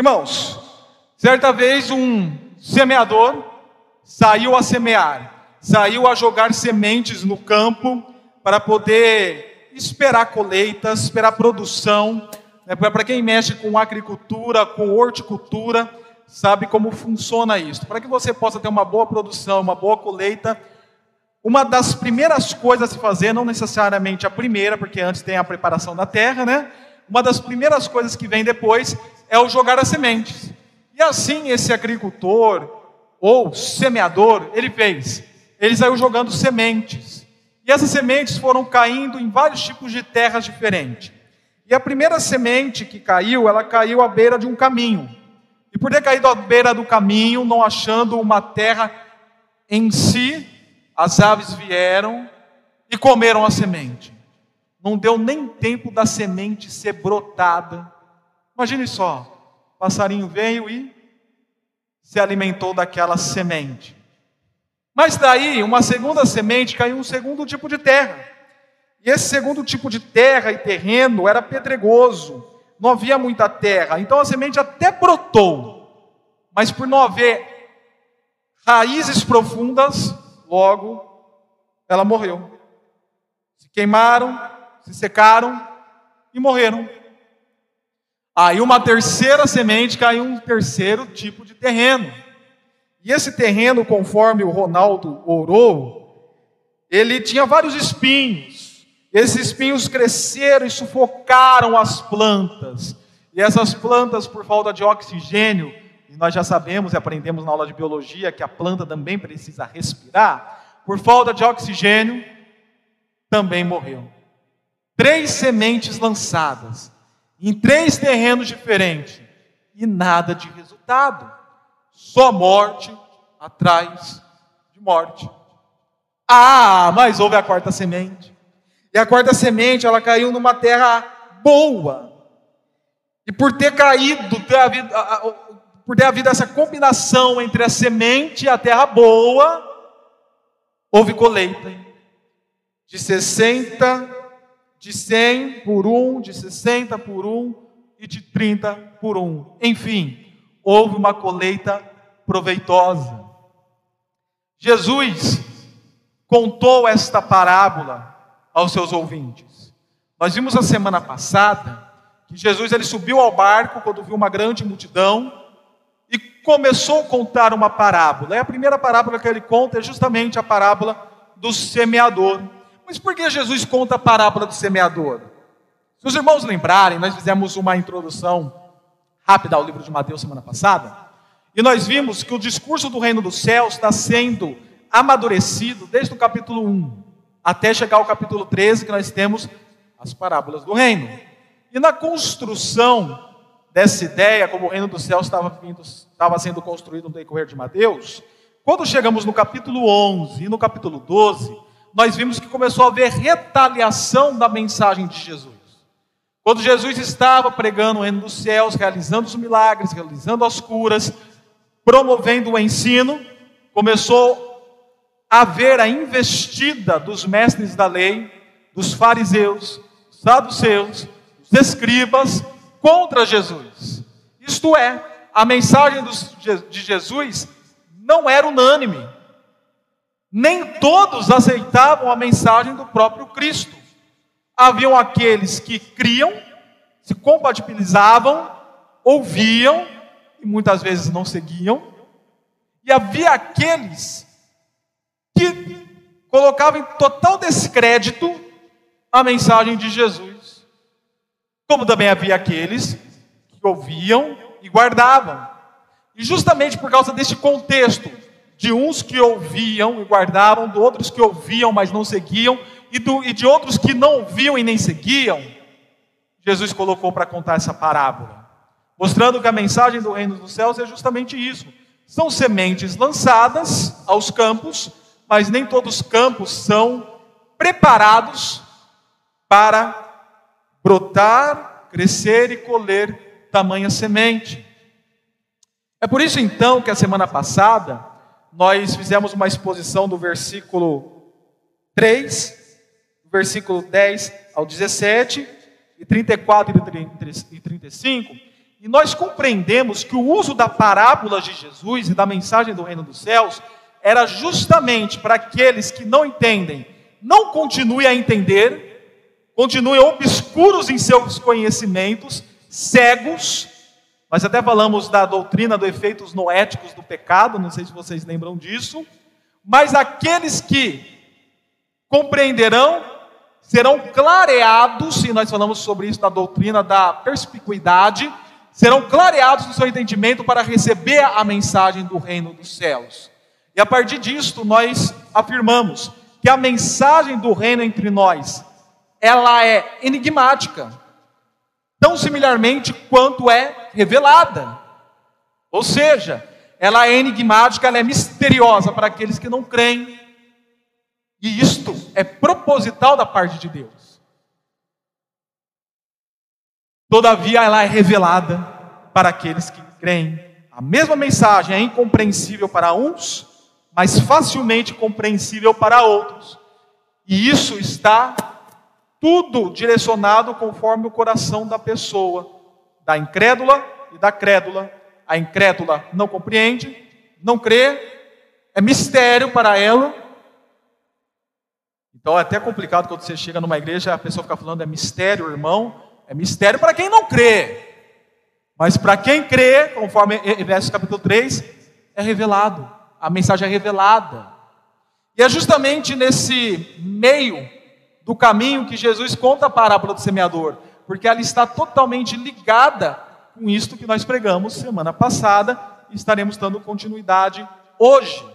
Irmãos, certa vez um semeador saiu a semear, saiu a jogar sementes no campo para poder esperar colheitas, esperar produção. Né? Para quem mexe com agricultura, com horticultura, sabe como funciona isso. Para que você possa ter uma boa produção, uma boa colheita, uma das primeiras coisas a se fazer, não necessariamente a primeira, porque antes tem a preparação da terra, né? Uma das primeiras coisas que vem depois é o jogar as sementes. E assim esse agricultor ou semeador, ele fez. Ele saiu jogando sementes. E essas sementes foram caindo em vários tipos de terras diferentes. E a primeira semente que caiu, ela caiu à beira de um caminho. E por ter caído à beira do caminho, não achando uma terra em si, as aves vieram e comeram a semente. Não deu nem tempo da semente ser brotada. Imagine só, passarinho veio e se alimentou daquela semente. Mas daí, uma segunda semente caiu um segundo tipo de terra. E esse segundo tipo de terra e terreno era pedregoso, não havia muita terra. Então a semente até brotou, mas por não haver raízes profundas, Logo, ela morreu. Se queimaram, se secaram e morreram. Aí uma terceira semente caiu um terceiro tipo de terreno. E esse terreno, conforme o Ronaldo orou, ele tinha vários espinhos. Esses espinhos cresceram e sufocaram as plantas. E essas plantas, por falta de oxigênio, e nós já sabemos e aprendemos na aula de biologia que a planta também precisa respirar, por falta de oxigênio, também morreu. Três sementes lançadas, em três terrenos diferentes, e nada de resultado. Só morte atrás de morte. Ah, mas houve a quarta semente. E a quarta semente, ela caiu numa terra boa. E por ter caído, ter havido, por ter havido essa combinação entre a semente e a terra boa, houve colheita de 60, de 100 por um, de 60 por um e de 30 por um. Enfim, houve uma colheita proveitosa. Jesus contou esta parábola aos seus ouvintes. Nós vimos a semana passada que Jesus ele subiu ao barco quando viu uma grande multidão e começou a contar uma parábola. E a primeira parábola que ele conta é justamente a parábola do semeador. Mas por que Jesus conta a parábola do semeador? Se os irmãos lembrarem, nós fizemos uma introdução rápida ao livro de Mateus semana passada, e nós vimos que o discurso do reino dos céus está sendo amadurecido desde o capítulo 1 até chegar ao capítulo 13, que nós temos as parábolas do reino. E na construção dessa ideia, como o reino dos céus estava, vindo, estava sendo construído no decorrer de Mateus, quando chegamos no capítulo 11 e no capítulo 12, nós vimos que começou a haver retaliação da mensagem de Jesus. Quando Jesus estava pregando o reino dos céus, realizando os milagres, realizando as curas, promovendo o ensino, começou a haver a investida dos mestres da lei, dos fariseus, dos saduceus, dos escribas, contra Jesus. Isto é, a mensagem de Jesus não era unânime. Nem todos aceitavam a mensagem do próprio Cristo. Haviam aqueles que criam, se compatibilizavam, ouviam e muitas vezes não seguiam. E havia aqueles que colocavam em total descrédito a mensagem de Jesus. Como também havia aqueles que ouviam e guardavam. E justamente por causa deste contexto, de uns que ouviam e guardavam, de outros que ouviam, mas não seguiam, e, do, e de outros que não ouviam e nem seguiam, Jesus colocou para contar essa parábola, mostrando que a mensagem do reino dos céus é justamente isso: são sementes lançadas aos campos, mas nem todos os campos são preparados para brotar, crescer e colher tamanha semente. É por isso então que a semana passada nós fizemos uma exposição do versículo 3, do versículo 10 ao 17, e 34 e 35, e nós compreendemos que o uso da parábola de Jesus e da mensagem do reino dos céus era justamente para aqueles que não entendem, não continuem a entender, continuem obscuros em seus conhecimentos, cegos. Nós até falamos da doutrina dos efeitos noéticos do pecado, não sei se vocês lembram disso, mas aqueles que compreenderão serão clareados, e nós falamos sobre isso na doutrina da perspicuidade, serão clareados no seu entendimento para receber a mensagem do reino dos céus. E a partir disto, nós afirmamos que a mensagem do reino entre nós, ela é enigmática, tão similarmente quanto é revelada. Ou seja, ela é enigmática, ela é misteriosa para aqueles que não creem. E isto é proposital da parte de Deus. Todavia, ela é revelada para aqueles que creem. A mesma mensagem é incompreensível para uns, mas facilmente compreensível para outros. E isso está tudo direcionado conforme o coração da pessoa, da incrédula e da crédula. A incrédula não compreende, não crê, é mistério para ela. Então é até complicado quando você chega numa igreja, a pessoa fica falando é mistério, irmão. É mistério para quem não crê. Mas para quem crê, conforme Efésios capítulo 3, é revelado. A mensagem é revelada. E é justamente nesse meio do caminho que Jesus conta a parábola do semeador, porque ela está totalmente ligada com isto que nós pregamos semana passada e estaremos dando continuidade hoje.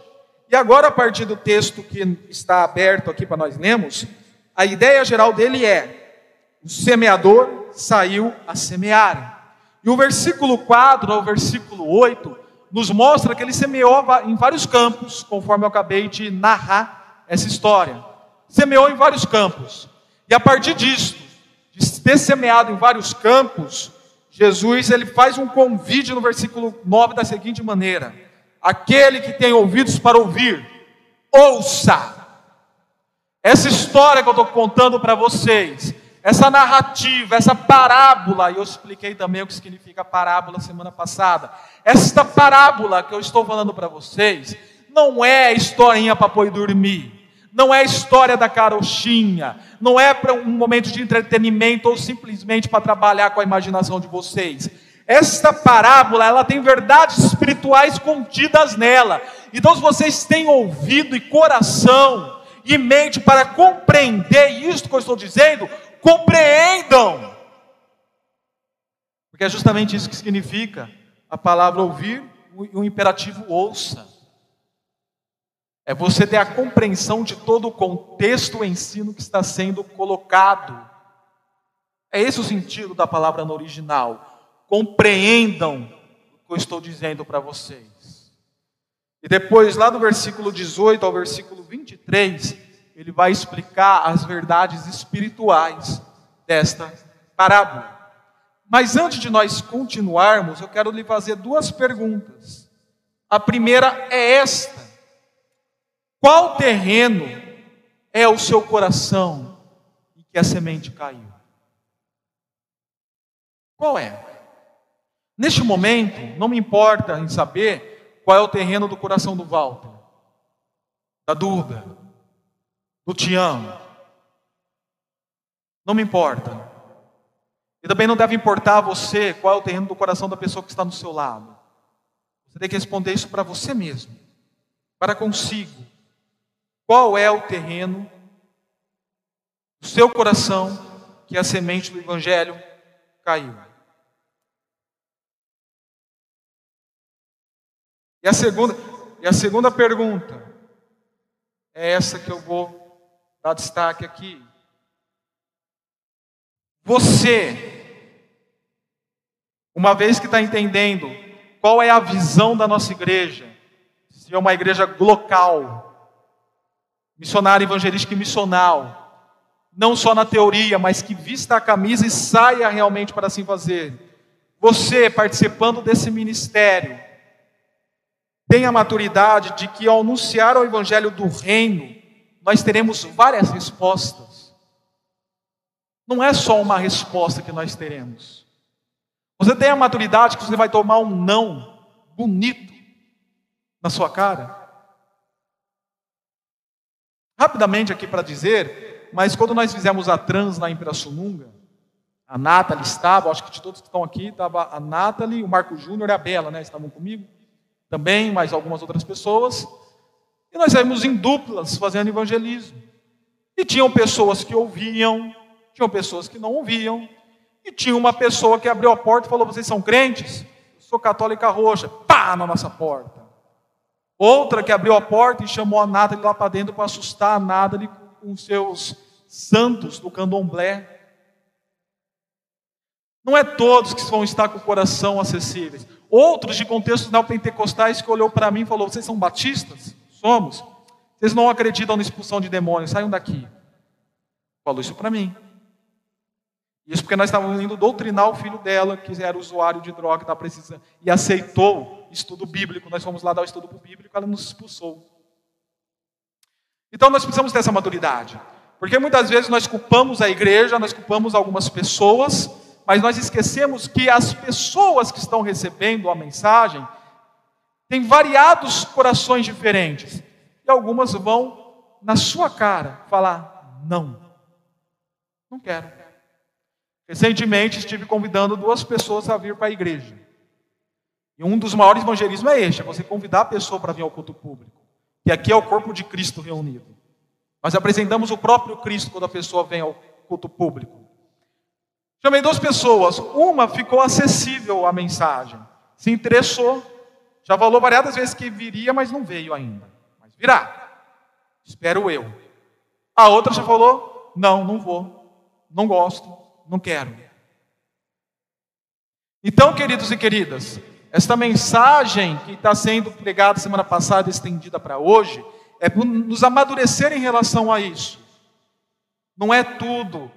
E agora, a partir do texto que está aberto aqui para nós lermos, a ideia geral dele é: o semeador saiu a semear. E o versículo 4 ao versículo 8 nos mostra que ele semeou em vários campos, conforme eu acabei de narrar essa história. Semeou em vários campos. E a partir disso, de ter semeado em vários campos, Jesus ele faz um convite no versículo 9 da seguinte maneira: Aquele que tem ouvidos para ouvir, ouça. Essa história que eu estou contando para vocês essa narrativa, essa parábola, e eu expliquei também o que significa parábola semana passada. Esta parábola que eu estou falando para vocês, não é historinha para pôr dormir, não é história da carochinha, não é para um momento de entretenimento ou simplesmente para trabalhar com a imaginação de vocês. Esta parábola, ela tem verdades espirituais contidas nela. Então, se vocês têm ouvido e coração e mente para compreender isto que eu estou dizendo, compreendam. Porque é justamente isso que significa a palavra ouvir e o imperativo ouça. É você ter a compreensão de todo o contexto o ensino que está sendo colocado. É esse o sentido da palavra no original. Compreendam o que eu estou dizendo para vocês. E depois, lá do versículo 18 ao versículo 23, ele vai explicar as verdades espirituais desta parábola. Mas antes de nós continuarmos, eu quero lhe fazer duas perguntas. A primeira é esta: Qual terreno é o seu coração em que a semente caiu? Qual é? Neste momento, não me importa em saber qual é o terreno do coração do Walter, da Duda, do Tião. Não me importa. E também não deve importar a você qual é o terreno do coração da pessoa que está do seu lado. Você tem que responder isso para você mesmo, para consigo. Qual é o terreno do seu coração que a semente do Evangelho caiu? E a segunda, e a segunda pergunta é essa que eu vou dar destaque aqui. Você, uma vez que está entendendo qual é a visão da nossa igreja, se é uma igreja local, missionária, evangelística e missional, não só na teoria, mas que vista a camisa e saia realmente para assim fazer. Você, participando desse ministério, tem a maturidade de que ao anunciar o evangelho do reino, nós teremos várias respostas. Não é só uma resposta que nós teremos. Você tem a maturidade que você vai tomar um não bonito na sua cara? Rapidamente aqui para dizer, mas quando nós fizemos a trans lá em Pirassununga, a Nathalie estava, acho que de todos que estão aqui, estava a Nathalie, o Marco Júnior e a Bela, né? Estavam comigo. Também, mais algumas outras pessoas. E nós saímos em duplas fazendo evangelismo. E tinham pessoas que ouviam, tinham pessoas que não ouviam. E tinha uma pessoa que abriu a porta e falou: Vocês são crentes? Eu sou católica roxa. Pá, na nossa porta. Outra que abriu a porta e chamou a Nathalie lá para dentro para assustar a Nathalie com seus santos do candomblé. Não é todos que vão estar com o coração acessíveis. Outros de contextos neopentecostais que olhou para mim e falou: Vocês são batistas? Somos. Vocês não acreditam na expulsão de demônios, saiam daqui. Falou isso para mim. Isso porque nós estávamos indo doutrinar o filho dela, que era usuário de droga, precisando, e aceitou estudo bíblico. Nós fomos lá dar o estudo bíblico, ela nos expulsou. Então nós precisamos ter essa maturidade. Porque muitas vezes nós culpamos a igreja, nós culpamos algumas pessoas, mas nós esquecemos que as pessoas que estão recebendo a mensagem têm variados corações diferentes. E algumas vão na sua cara falar: não, não quero. Recentemente estive convidando duas pessoas a vir para a igreja. E um dos maiores evangelismos é este: é você convidar a pessoa para vir ao culto público. Que aqui é o corpo de Cristo reunido. Nós apresentamos o próprio Cristo quando a pessoa vem ao culto público. Chamei duas pessoas. Uma ficou acessível à mensagem, se interessou, já falou variadas vezes que viria, mas não veio ainda. Mas virá. Espero eu. A outra já falou: não, não vou, não gosto, não quero. Então, queridos e queridas, esta mensagem que está sendo pregada semana passada, estendida para hoje, é para nos amadurecer em relação a isso. Não é tudo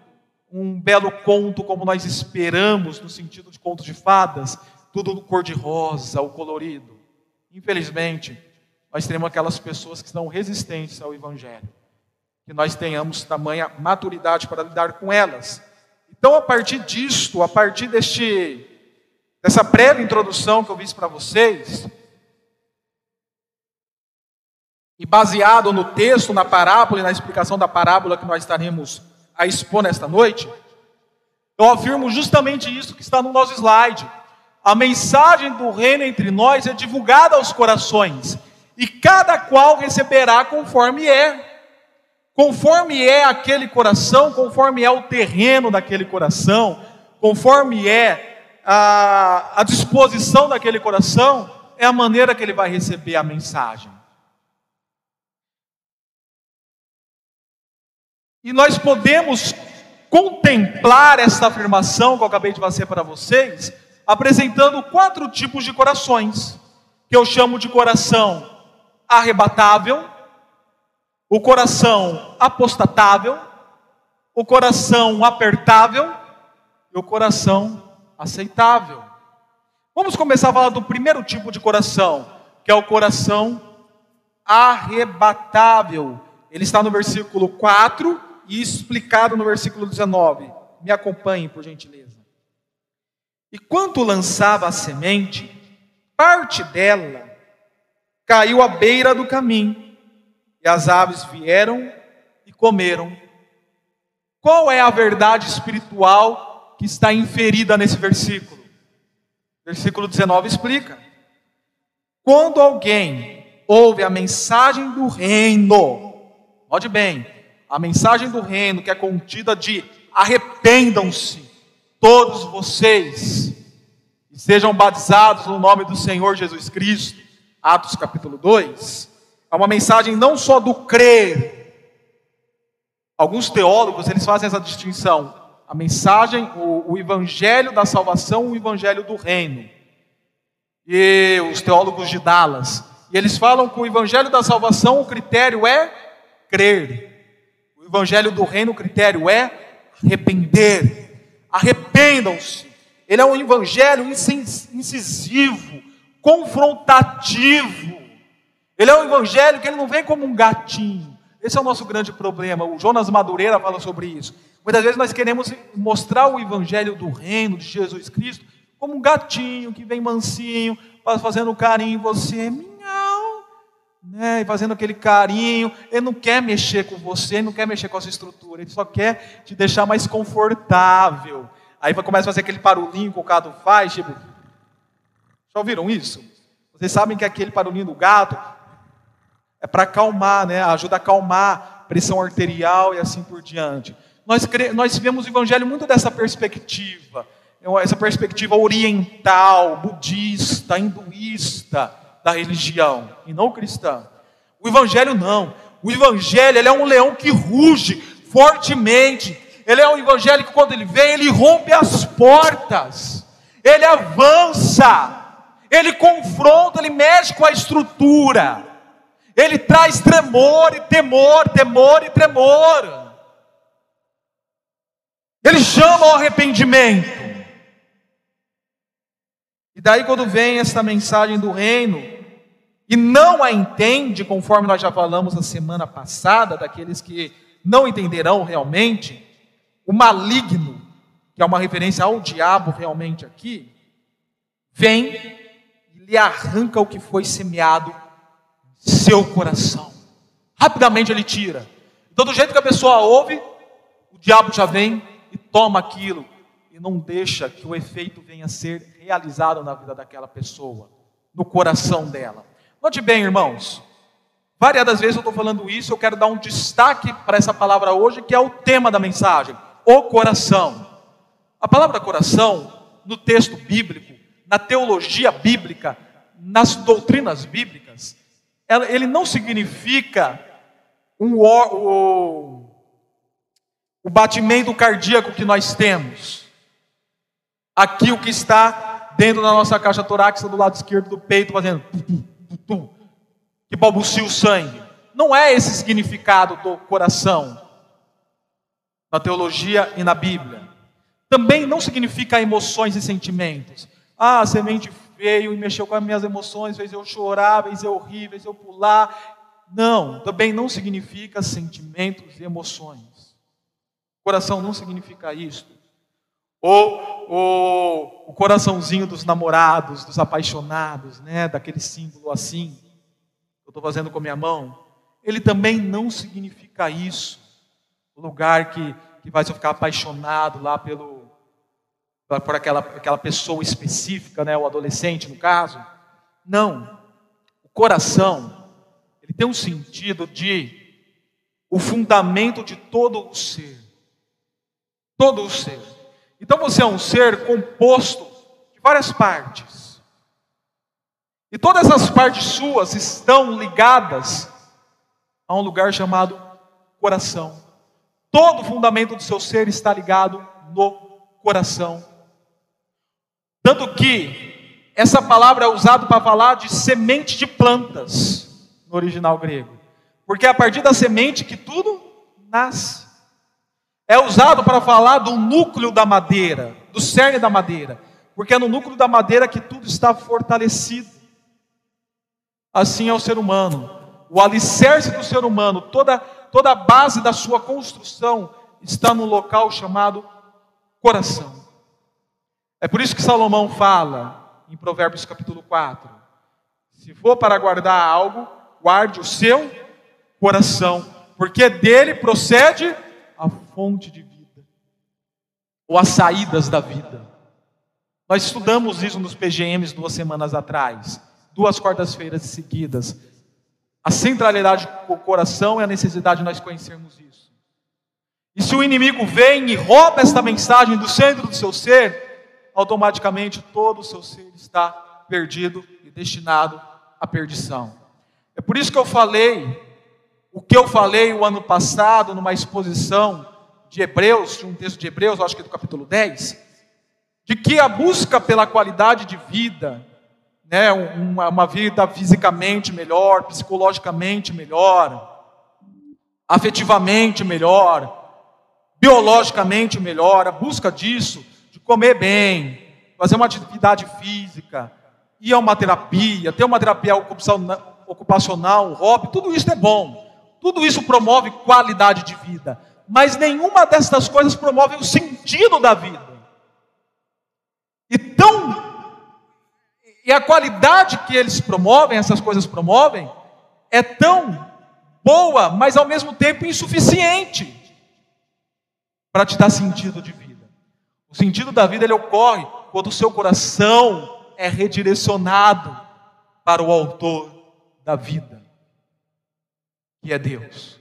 um belo conto como nós esperamos, no sentido de conto de fadas, tudo cor-de-rosa, o colorido. Infelizmente, nós teremos aquelas pessoas que são resistentes ao Evangelho. Que nós tenhamos tamanha maturidade para lidar com elas. Então, a partir disto, a partir deste, dessa breve introdução que eu fiz para vocês, e baseado no texto, na parábola e na explicação da parábola que nós estaremos a expor nesta noite, eu afirmo justamente isso que está no nosso slide. A mensagem do reino entre nós é divulgada aos corações, e cada qual receberá conforme é. Conforme é aquele coração, conforme é o terreno daquele coração, conforme é a, a disposição daquele coração, é a maneira que ele vai receber a mensagem. E nós podemos contemplar essa afirmação que eu acabei de fazer para vocês, apresentando quatro tipos de corações, que eu chamo de coração arrebatável, o coração apostatável, o coração apertável e o coração aceitável. Vamos começar a falar do primeiro tipo de coração, que é o coração arrebatável. Ele está no versículo 4 e explicado no versículo 19. Me acompanhem, por gentileza. E quando lançava a semente, parte dela caiu à beira do caminho, e as aves vieram e comeram. Qual é a verdade espiritual que está inferida nesse versículo? Versículo 19 explica: Quando alguém ouve a mensagem do reino, note bem, a mensagem do reino que é contida de arrependam-se todos vocês e sejam batizados no nome do Senhor Jesus Cristo. Atos capítulo 2. É uma mensagem não só do crer. Alguns teólogos, eles fazem essa distinção. A mensagem, o, o evangelho da salvação, o evangelho do reino. E os teólogos de Dallas, e eles falam que o evangelho da salvação, o critério é crer evangelho do reino, o critério é arrepender. Arrependam-se. Ele é um evangelho incisivo, confrontativo. Ele é um evangelho que ele não vem como um gatinho. Esse é o nosso grande problema. O Jonas Madureira fala sobre isso. Muitas vezes nós queremos mostrar o evangelho do reino de Jesus Cristo como um gatinho que vem mansinho, fazendo carinho em você, minhão, né? E fazendo aquele carinho. Ele não quer mexer com você, ele não quer mexer com a sua estrutura, ele só quer te deixar mais confortável. Aí começa a fazer aquele barulhinho que o gato faz, tipo. Já ouviram isso? Vocês sabem que aquele barulhinho do gato é para acalmar, né? Ajuda a acalmar pressão arterial e assim por diante. Nós, nós vemos o evangelho muito dessa perspectiva, essa perspectiva oriental, budista, hinduísta da religião, e não cristã. O evangelho não. O evangelho ele é um leão que ruge fortemente. Ele é um evangelho que quando ele vem, ele rompe as portas. Ele avança. Ele confronta, ele mexe com a estrutura. Ele traz tremor e temor, temor e tremor. Ele chama ao arrependimento. E daí, quando vem essa mensagem do reino, e não a entende, conforme nós já falamos na semana passada, daqueles que não entenderão realmente, o maligno, que é uma referência ao diabo realmente aqui, vem e lhe arranca o que foi semeado em seu coração. Rapidamente ele tira. Então, do jeito que a pessoa ouve, o diabo já vem toma aquilo e não deixa que o efeito venha a ser realizado na vida daquela pessoa, no coração dela. Note bem, irmãos, variadas vezes eu estou falando isso, eu quero dar um destaque para essa palavra hoje, que é o tema da mensagem: o coração. A palavra coração, no texto bíblico, na teologia bíblica, nas doutrinas bíblicas, ele não significa um, o batimento cardíaco que nós temos. Aqui o que está dentro da nossa caixa torácica do lado esquerdo do peito, fazendo que balbucia o sangue. Não é esse significado do coração na teologia e na Bíblia. Também não significa emoções e sentimentos. Ah, a semente veio e mexeu com as minhas emoções, fez eu chorar, fez eu rir, fez eu pular. Não, também não significa sentimentos e emoções. Coração não significa isso. Ou, ou o coraçãozinho dos namorados, dos apaixonados, né, daquele símbolo assim, que eu estou fazendo com a minha mão. Ele também não significa isso. O lugar que, que vai ficar apaixonado lá pelo, por aquela, aquela pessoa específica, né, o adolescente no caso. Não. O coração, ele tem um sentido de o fundamento de todo o ser todo o ser. Então você é um ser composto de várias partes. E todas as partes suas estão ligadas a um lugar chamado coração. Todo o fundamento do seu ser está ligado no coração. Tanto que essa palavra é usada para falar de semente de plantas no original grego. Porque é a partir da semente que tudo nasce é usado para falar do núcleo da madeira, do cerne da madeira, porque é no núcleo da madeira que tudo está fortalecido. Assim é o ser humano. O alicerce do ser humano, toda, toda a base da sua construção está no local chamado coração. É por isso que Salomão fala em Provérbios capítulo 4: se for para guardar algo, guarde o seu coração, porque dele procede a fonte de vida, ou as saídas da vida. Nós estudamos isso nos PGMs duas semanas atrás, duas quartas-feiras seguidas. A centralidade do coração e a necessidade de nós conhecermos isso. E se o inimigo vem e rouba esta mensagem do centro do seu ser, automaticamente todo o seu ser está perdido e destinado à perdição. É por isso que eu falei o que eu falei o ano passado numa exposição de Hebreus, de um texto de Hebreus, acho que é do capítulo 10, de que a busca pela qualidade de vida, né, uma, uma vida fisicamente melhor, psicologicamente melhor, afetivamente melhor, biologicamente melhor, a busca disso, de comer bem, fazer uma atividade física, ir a uma terapia, ter uma terapia ocupacional, um hobby, tudo isso é bom. Tudo isso promove qualidade de vida, mas nenhuma destas coisas promove o sentido da vida. E tão E a qualidade que eles promovem, essas coisas promovem, é tão boa, mas ao mesmo tempo insuficiente para te dar sentido de vida. O sentido da vida ele ocorre quando o seu coração é redirecionado para o autor da vida, é Deus.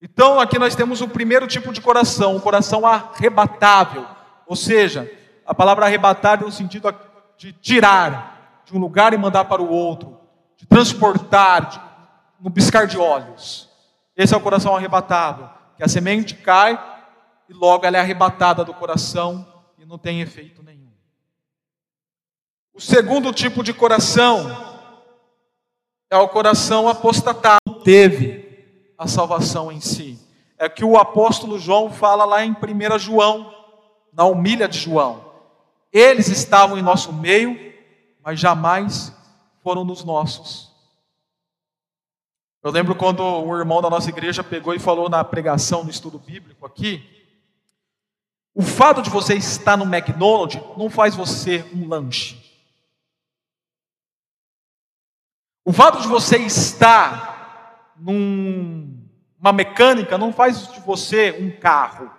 Então, aqui nós temos o primeiro tipo de coração, o coração arrebatável, ou seja, a palavra arrebatar no sentido de tirar de um lugar e mandar para o outro, de transportar, de, no piscar de olhos. Esse é o coração arrebatável, que a semente cai e logo ela é arrebatada do coração e não tem efeito nenhum. O segundo tipo de coração é o coração apostatado, teve a salvação em si. É que o apóstolo João fala lá em 1 João, na humilha de João. Eles estavam em nosso meio, mas jamais foram nos nossos. Eu lembro quando um irmão da nossa igreja pegou e falou na pregação no estudo bíblico aqui, o fato de você estar no McDonald's não faz você um lanche. O fato de você estar numa mecânica não faz de você um carro.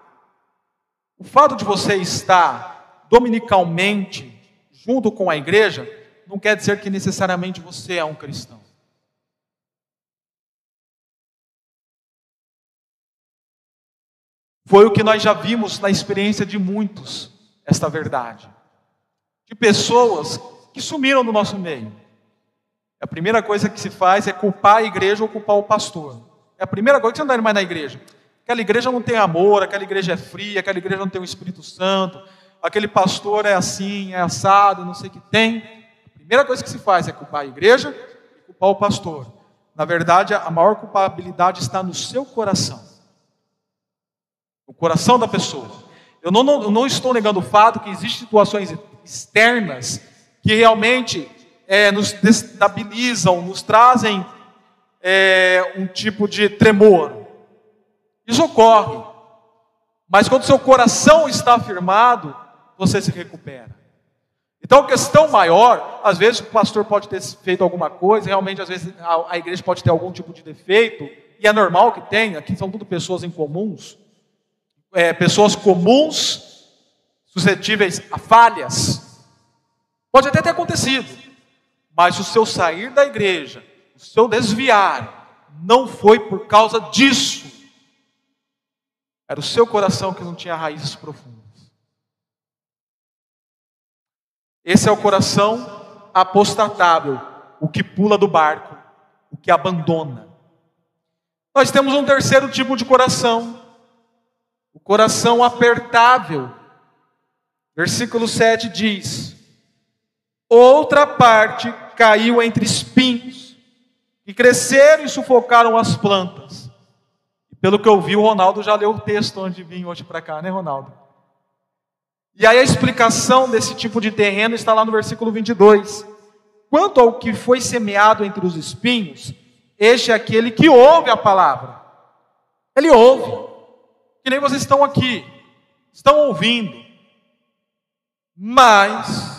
O fato de você estar dominicalmente junto com a igreja não quer dizer que necessariamente você é um cristão. Foi o que nós já vimos na experiência de muitos, esta verdade. De pessoas que sumiram do nosso meio a primeira coisa que se faz é culpar a igreja ou culpar o pastor. É a primeira coisa que você não indo mais na igreja. Aquela igreja não tem amor, aquela igreja é fria, aquela igreja não tem o Espírito Santo, aquele pastor é assim, é assado, não sei o que tem. A primeira coisa que se faz é culpar a igreja e culpar o pastor. Na verdade, a maior culpabilidade está no seu coração. No coração da pessoa. Eu não, não, não estou negando o fato que existem situações externas que realmente é, nos destabilizam, nos trazem é, um tipo de tremor. Isso ocorre. Mas quando seu coração está firmado, você se recupera. Então, questão maior, às vezes o pastor pode ter feito alguma coisa, realmente, às vezes a, a igreja pode ter algum tipo de defeito, e é normal que tenha, aqui são tudo pessoas incomuns, é, pessoas comuns, suscetíveis a falhas. Pode até ter acontecido, mas o seu sair da igreja, o seu desviar, não foi por causa disso. Era o seu coração que não tinha raízes profundas. Esse é o coração apostatável, o que pula do barco, o que abandona. Nós temos um terceiro tipo de coração, o coração apertável. Versículo 7 diz: Outra parte caiu entre espinhos, que cresceram e sufocaram as plantas. E pelo que eu vi, o Ronaldo já leu o texto onde vim hoje para cá, né, Ronaldo? E aí a explicação desse tipo de terreno está lá no versículo 22. Quanto ao que foi semeado entre os espinhos, este é aquele que ouve a palavra. Ele ouve, que nem vocês estão aqui, estão ouvindo, mas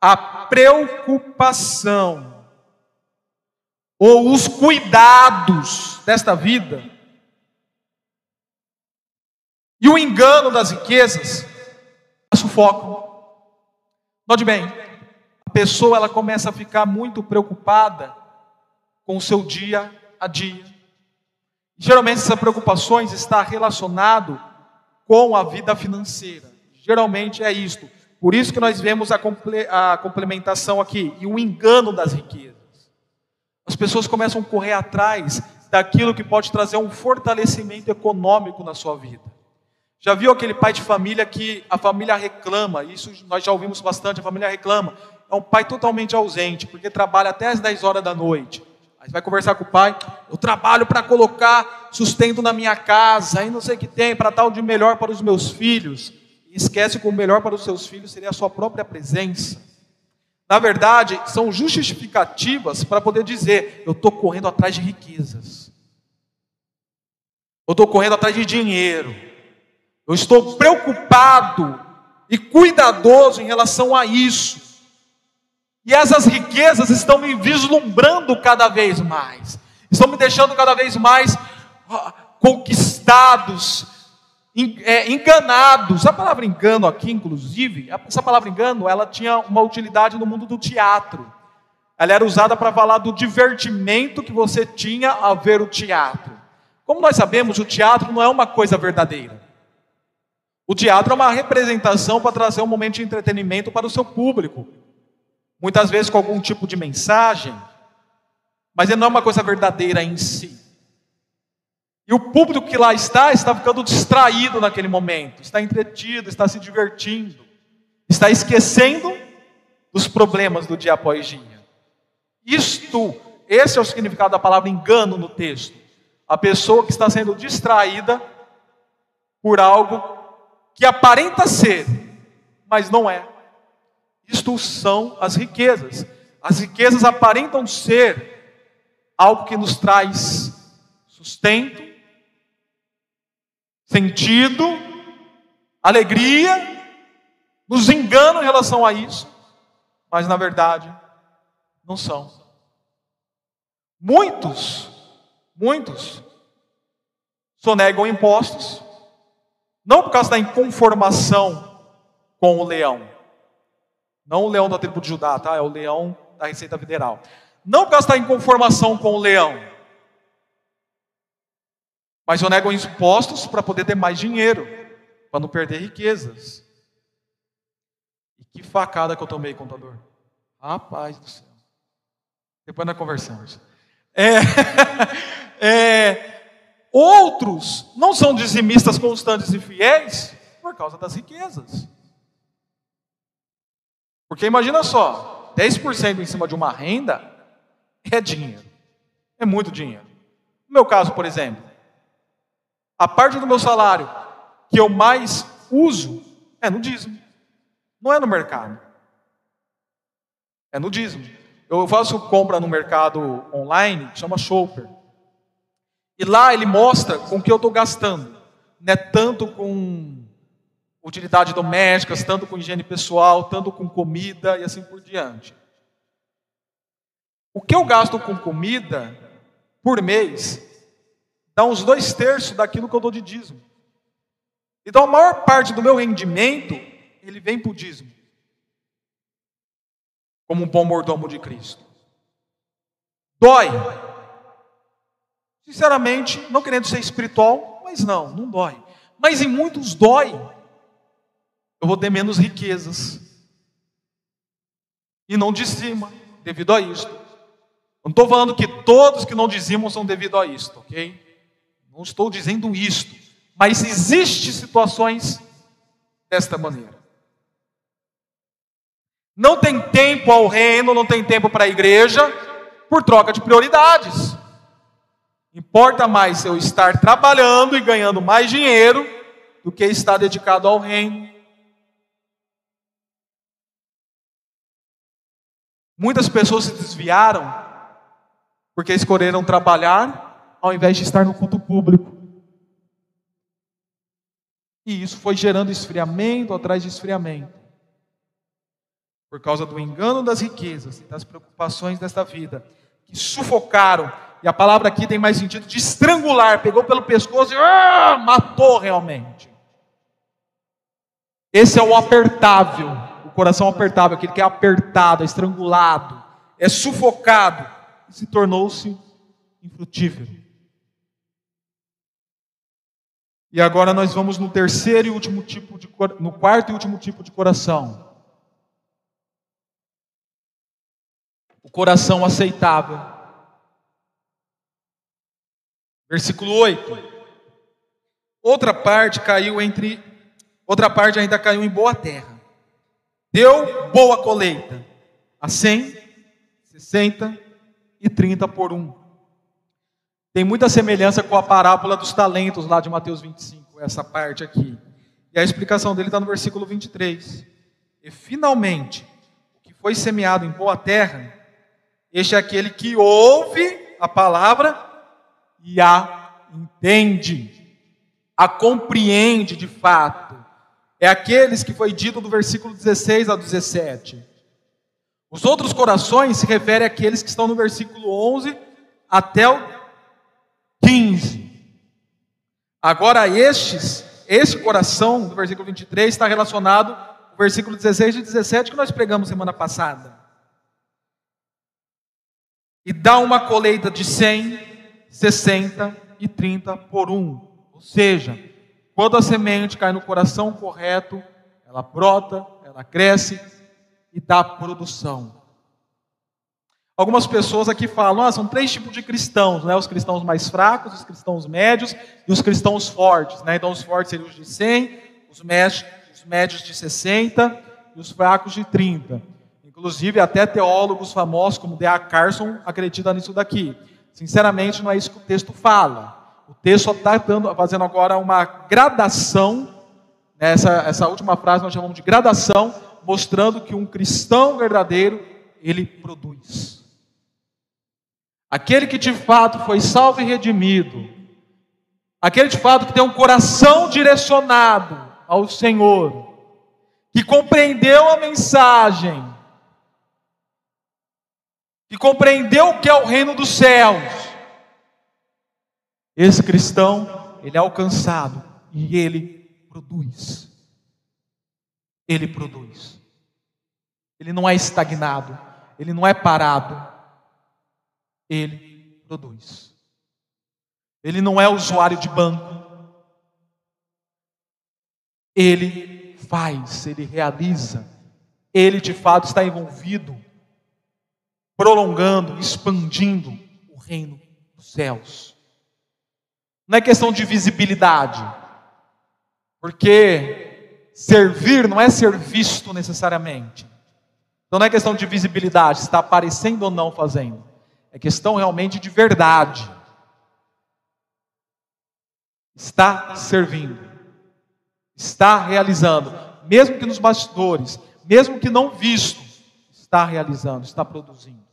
a preocupação ou os cuidados desta vida e o engano das riquezas sufocam. Note bem, a pessoa ela começa a ficar muito preocupada com o seu dia a dia. Geralmente essas preocupações está relacionado com a vida financeira. Geralmente é isto. Por isso que nós vemos a, comple a complementação aqui e o engano das riquezas. As pessoas começam a correr atrás daquilo que pode trazer um fortalecimento econômico na sua vida. Já viu aquele pai de família que a família reclama? Isso nós já ouvimos bastante, a família reclama. É um pai totalmente ausente, porque trabalha até as 10 horas da noite. Aí vai conversar com o pai, eu trabalho para colocar sustento na minha casa, aí não sei o que tem, para o de melhor para os meus filhos esquece que o melhor para os seus filhos seria a sua própria presença. Na verdade, são justificativas para poder dizer: eu estou correndo atrás de riquezas, eu estou correndo atrás de dinheiro, eu estou preocupado e cuidadoso em relação a isso. E essas riquezas estão me vislumbrando cada vez mais, estão me deixando cada vez mais conquistados, é, enganados. A palavra engano aqui, inclusive, essa palavra engano, ela tinha uma utilidade no mundo do teatro. Ela era usada para falar do divertimento que você tinha ao ver o teatro. Como nós sabemos, o teatro não é uma coisa verdadeira. O teatro é uma representação para trazer um momento de entretenimento para o seu público. Muitas vezes com algum tipo de mensagem, mas ele não é uma coisa verdadeira em si. E o público que lá está, está ficando distraído naquele momento, está entretido, está se divertindo, está esquecendo dos problemas do dia após dia. Isto, esse é o significado da palavra engano no texto. A pessoa que está sendo distraída por algo que aparenta ser, mas não é. Isto são as riquezas. As riquezas aparentam ser algo que nos traz sustento, sentido, alegria, nos enganam em relação a isso, mas na verdade não são. Muitos, muitos sonegam impostos, não por causa da inconformação com o leão, não o leão da tribo de Judá, tá? É o leão da Receita Federal. Não por causa da inconformação com o leão, mas eu nego impostos para poder ter mais dinheiro, para não perder riquezas. E que facada que eu tomei, contador. Rapaz do céu. Depois nós conversamos. É, é, outros não são dizimistas constantes e fiéis por causa das riquezas. Porque imagina só, 10% em cima de uma renda é dinheiro. É muito dinheiro. No meu caso, por exemplo, a parte do meu salário que eu mais uso é no dízimo. Não é no mercado. É no dízimo. Eu faço compra no mercado online, chama Shopper. E lá ele mostra com o que eu estou gastando. Não é tanto com utilidade domésticas, tanto com higiene pessoal, tanto com comida e assim por diante. O que eu gasto com comida por mês dá uns dois terços daquilo que eu dou de dízimo. Então a maior parte do meu rendimento, ele vem para o dízimo. Como um bom mordomo de Cristo. Dói. Sinceramente, não querendo ser espiritual, mas não, não dói. Mas em muitos dói. Eu vou ter menos riquezas. E não dizima, devido a isto. Não estou falando que todos que não dizimam são devido a isto, ok? Não estou dizendo isto, mas existem situações desta maneira. Não tem tempo ao reino, não tem tempo para a igreja, por troca de prioridades. Importa mais eu estar trabalhando e ganhando mais dinheiro do que estar dedicado ao reino. Muitas pessoas se desviaram porque escolheram trabalhar ao invés de estar no culto público. E isso foi gerando esfriamento atrás de esfriamento. Por causa do engano das riquezas e das preocupações desta vida, que sufocaram, e a palavra aqui tem mais sentido de estrangular, pegou pelo pescoço e ah, matou realmente. Esse é o apertável, o coração apertável, aquele que é apertado, é estrangulado, é sufocado, e se tornou-se infrutífero. E agora nós vamos no terceiro e último tipo de no quarto e último tipo de coração. O coração aceitável. Versículo 8. Outra parte caiu entre outra parte ainda caiu em boa terra. Deu boa colheita. A 100, 60 e 30 por um. Tem muita semelhança com a parábola dos talentos lá de Mateus 25, essa parte aqui. E a explicação dele está no versículo 23. E finalmente, o que foi semeado em boa terra, este é aquele que ouve a palavra e a entende, a compreende de fato. É aqueles que foi dito do versículo 16 ao 17. Os outros corações se referem àqueles que estão no versículo 11 até o Agora, estes, este coração do versículo 23 está relacionado com o versículo 16 e 17 que nós pregamos semana passada. E dá uma colheita de 100, 60 e 30 por um. Ou seja, quando a semente cai no coração correto, ela brota, ela cresce e dá produção. Algumas pessoas aqui falam, ah, são três tipos de cristãos, né? Os cristãos mais fracos, os cristãos médios e os cristãos fortes, né? Então os fortes seriam os de 100, os médios, os médios de 60 e os fracos de 30. Inclusive até teólogos famosos como D.A. Carson acreditam nisso daqui. Sinceramente, não é isso que o texto fala. O texto só está fazendo agora uma gradação, né? essa, essa última frase nós chamamos de gradação, mostrando que um cristão verdadeiro, ele produz. Aquele que de fato foi salvo e redimido, aquele de fato que tem um coração direcionado ao Senhor, que compreendeu a mensagem, que compreendeu o que é o reino dos céus, esse cristão, ele é alcançado e ele produz. Ele produz. Ele não é estagnado, ele não é parado ele produz. Ele não é usuário de banco. Ele faz, ele realiza. Ele de fato está envolvido, prolongando, expandindo o reino dos céus. Não é questão de visibilidade, porque servir não é ser visto necessariamente. Então não é questão de visibilidade, se está aparecendo ou não fazendo. É questão realmente de verdade. Está servindo, está realizando, mesmo que nos bastidores, mesmo que não visto, está realizando, está produzindo.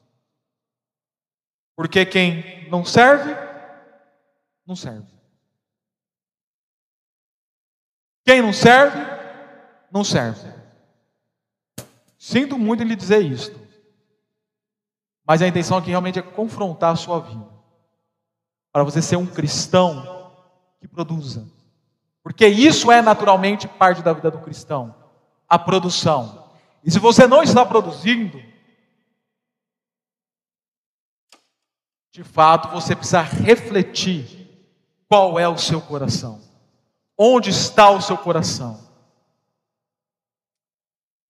Porque quem não serve, não serve. Quem não serve, não serve. Sinto muito em lhe dizer isto. Mas a intenção aqui realmente é confrontar a sua vida. Para você ser um cristão que produza. Porque isso é naturalmente parte da vida do cristão. A produção. E se você não está produzindo, de fato você precisa refletir qual é o seu coração. Onde está o seu coração?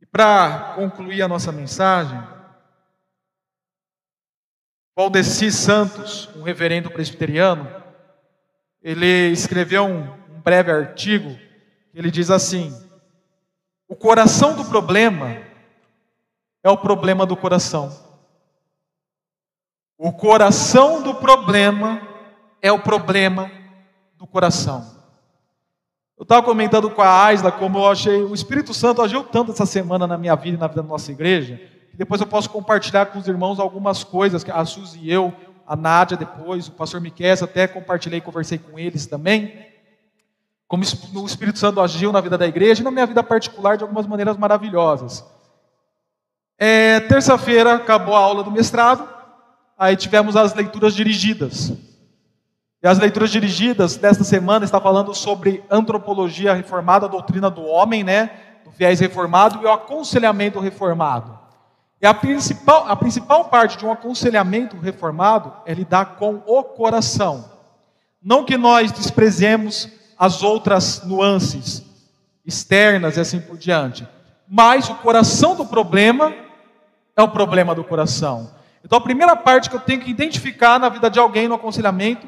E para concluir a nossa mensagem, Valdeci Santos, um reverendo presbiteriano, ele escreveu um, um breve artigo, ele diz assim: o coração do problema é o problema do coração. O coração do problema é o problema do coração. Eu estava comentando com a Aisla como eu achei, o Espírito Santo agiu tanto essa semana na minha vida e na vida da nossa igreja, depois eu posso compartilhar com os irmãos algumas coisas, que a Suzy e eu, a Nádia depois, o pastor Miquel, até compartilhei e conversei com eles também. Como o Espírito Santo agiu na vida da igreja e na minha vida particular de algumas maneiras maravilhosas. É, Terça-feira acabou a aula do mestrado, aí tivemos as leituras dirigidas. E as leituras dirigidas desta semana está falando sobre antropologia reformada, a doutrina do homem, né? Do fiéis reformado e o aconselhamento reformado. E a principal, a principal parte de um aconselhamento reformado é lidar com o coração. Não que nós desprezemos as outras nuances externas e assim por diante, mas o coração do problema é o problema do coração. Então a primeira parte que eu tenho que identificar na vida de alguém no aconselhamento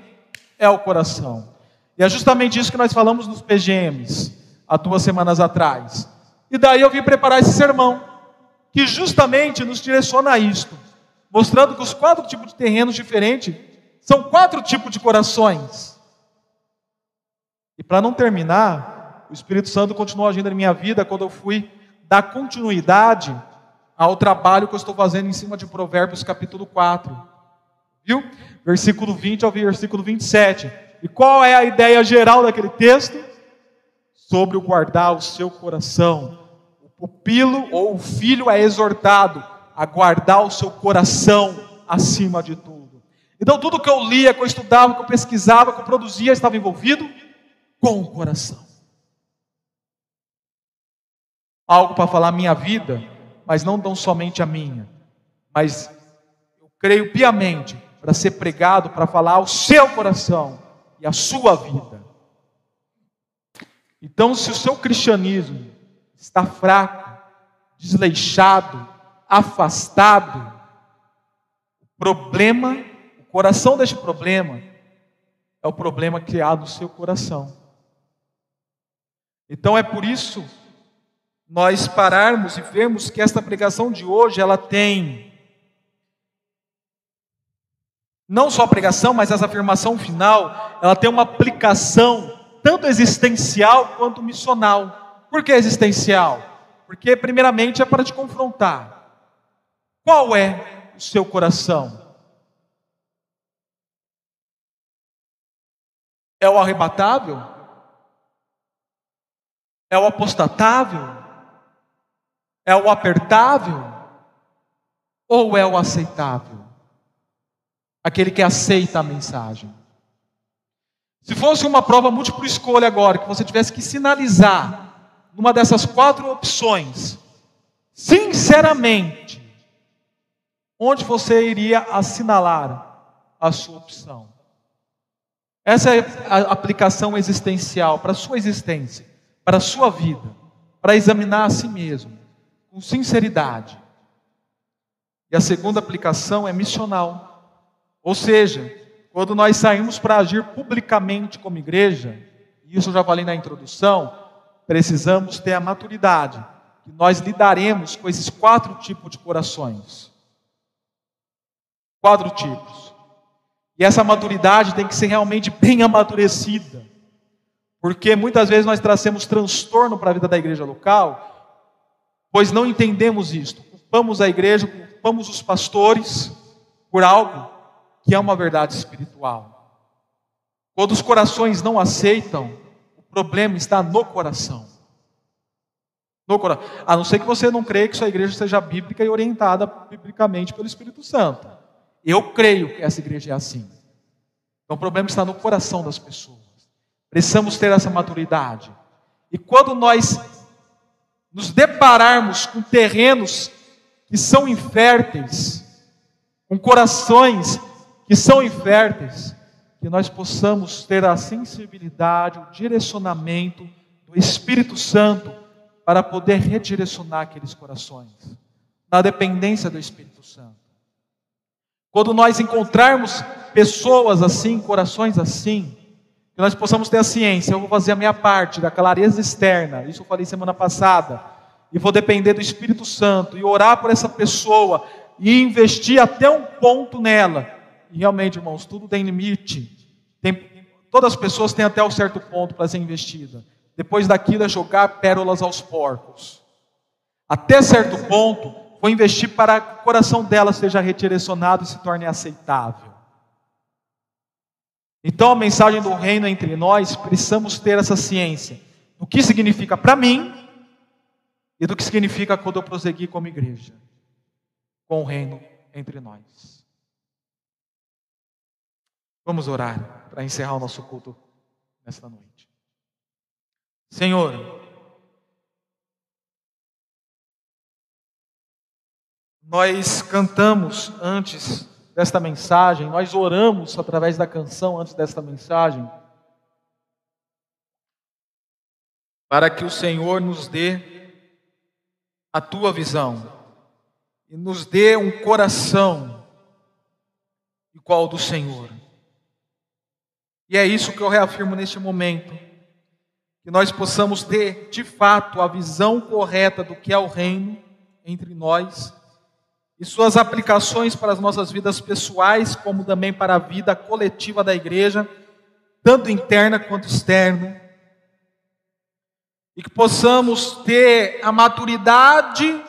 é o coração. E é justamente isso que nós falamos nos PGMs há duas semanas atrás. E daí eu vim preparar esse sermão que justamente nos direciona a isto, mostrando que os quatro tipos de terrenos diferentes são quatro tipos de corações. E para não terminar, o Espírito Santo continuou agindo na minha vida quando eu fui dar continuidade ao trabalho que eu estou fazendo em cima de Provérbios capítulo 4. Viu? Versículo 20 ao versículo 27. E qual é a ideia geral daquele texto? Sobre o guardar o seu coração, pupilo ou o filho é exortado a guardar o seu coração acima de tudo. Então, tudo que eu lia, que eu estudava, que eu pesquisava, que eu produzia, estava envolvido com o coração. Algo para falar minha vida, mas não tão somente a minha, mas eu creio piamente para ser pregado, para falar ao seu coração e a sua vida. Então, se o seu cristianismo está fraco, desleixado, afastado, o problema, o coração deste problema, é o problema criado no seu coração. Então é por isso nós pararmos e vermos que esta pregação de hoje ela tem não só a pregação, mas essa afirmação final, ela tem uma aplicação tanto existencial quanto missional. Por que existencial? Porque primeiramente é para te confrontar. Qual é o seu coração? É o arrebatável? É o apostatável? É o apertável? Ou é o aceitável? Aquele que aceita a mensagem. Se fosse uma prova múltipla escolha agora, que você tivesse que sinalizar numa dessas quatro opções, sinceramente, onde você iria assinalar a sua opção? Essa é a aplicação existencial para a sua existência, para a sua vida, para examinar a si mesmo, com sinceridade. E a segunda aplicação é missional. Ou seja, quando nós saímos para agir publicamente como igreja, e isso eu já falei na introdução, precisamos ter a maturidade, que nós lidaremos com esses quatro tipos de corações. Quatro tipos. E essa maturidade tem que ser realmente bem amadurecida. Porque muitas vezes nós trazemos transtorno para a vida da igreja local, pois não entendemos isto. Culpamos a igreja, culpamos os pastores por algo que é uma verdade espiritual. Quando os corações não aceitam, problema está no coração. No coração. A não ser que você não creia que sua igreja seja bíblica e orientada biblicamente pelo Espírito Santo. Eu creio que essa igreja é assim. Então o problema está no coração das pessoas. Precisamos ter essa maturidade. E quando nós nos depararmos com terrenos que são inférteis, com corações que são inférteis, que nós possamos ter a sensibilidade, o direcionamento do Espírito Santo para poder redirecionar aqueles corações, na dependência do Espírito Santo. Quando nós encontrarmos pessoas assim, corações assim, que nós possamos ter a ciência, eu vou fazer a minha parte da clareza externa, isso eu falei semana passada, e vou depender do Espírito Santo e orar por essa pessoa e investir até um ponto nela. Realmente, irmãos, tudo tem limite. Tem, todas as pessoas têm até um certo ponto para ser investida. Depois daquilo é jogar pérolas aos porcos. Até certo ponto, vou investir para que o coração dela seja redirecionado e se torne aceitável. Então, a mensagem do reino entre nós, precisamos ter essa ciência do que significa para mim e do que significa quando eu prosseguir como igreja, com o reino entre nós. Vamos orar para encerrar o nosso culto nesta noite. Senhor, Nós cantamos antes desta mensagem, nós oramos através da canção antes desta mensagem, para que o Senhor nos dê a tua visão e nos dê um coração igual ao do Senhor. E é isso que eu reafirmo neste momento, que nós possamos ter de fato a visão correta do que é o reino entre nós e suas aplicações para as nossas vidas pessoais, como também para a vida coletiva da igreja, tanto interna quanto externa. E que possamos ter a maturidade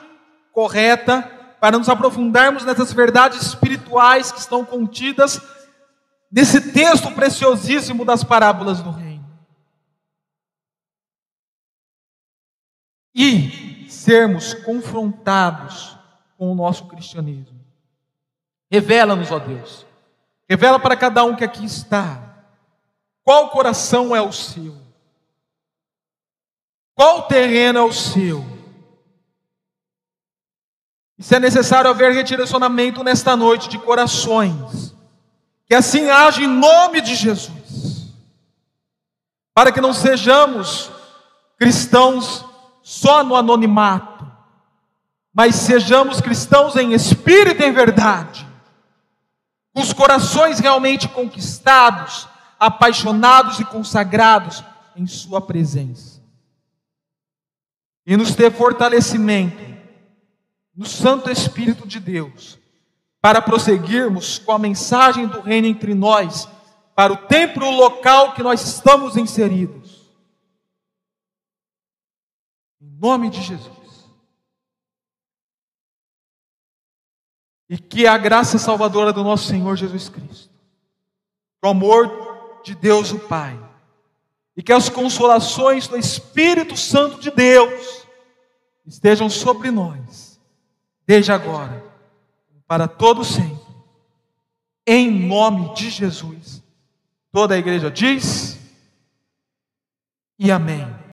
correta para nos aprofundarmos nessas verdades espirituais que estão contidas nesse texto preciosíssimo das parábolas do reino. E sermos confrontados com o nosso cristianismo. Revela-nos, ó Deus. Revela para cada um que aqui está. Qual coração é o seu? Qual terreno é o seu? E se é necessário haver redirecionamento nesta noite de corações, que assim haja em nome de Jesus, para que não sejamos cristãos só no anonimato, mas sejamos cristãos em espírito e em verdade, com os corações realmente conquistados, apaixonados e consagrados em Sua presença. E nos dê fortalecimento no Santo Espírito de Deus, para prosseguirmos com a mensagem do reino entre nós, para o templo local que nós estamos inseridos. Em nome de Jesus. E que a graça salvadora do nosso Senhor Jesus Cristo, o amor de Deus o Pai, e que as consolações do Espírito Santo de Deus estejam sobre nós, desde agora, para todo sempre, em nome de Jesus. Toda a igreja diz: e amém.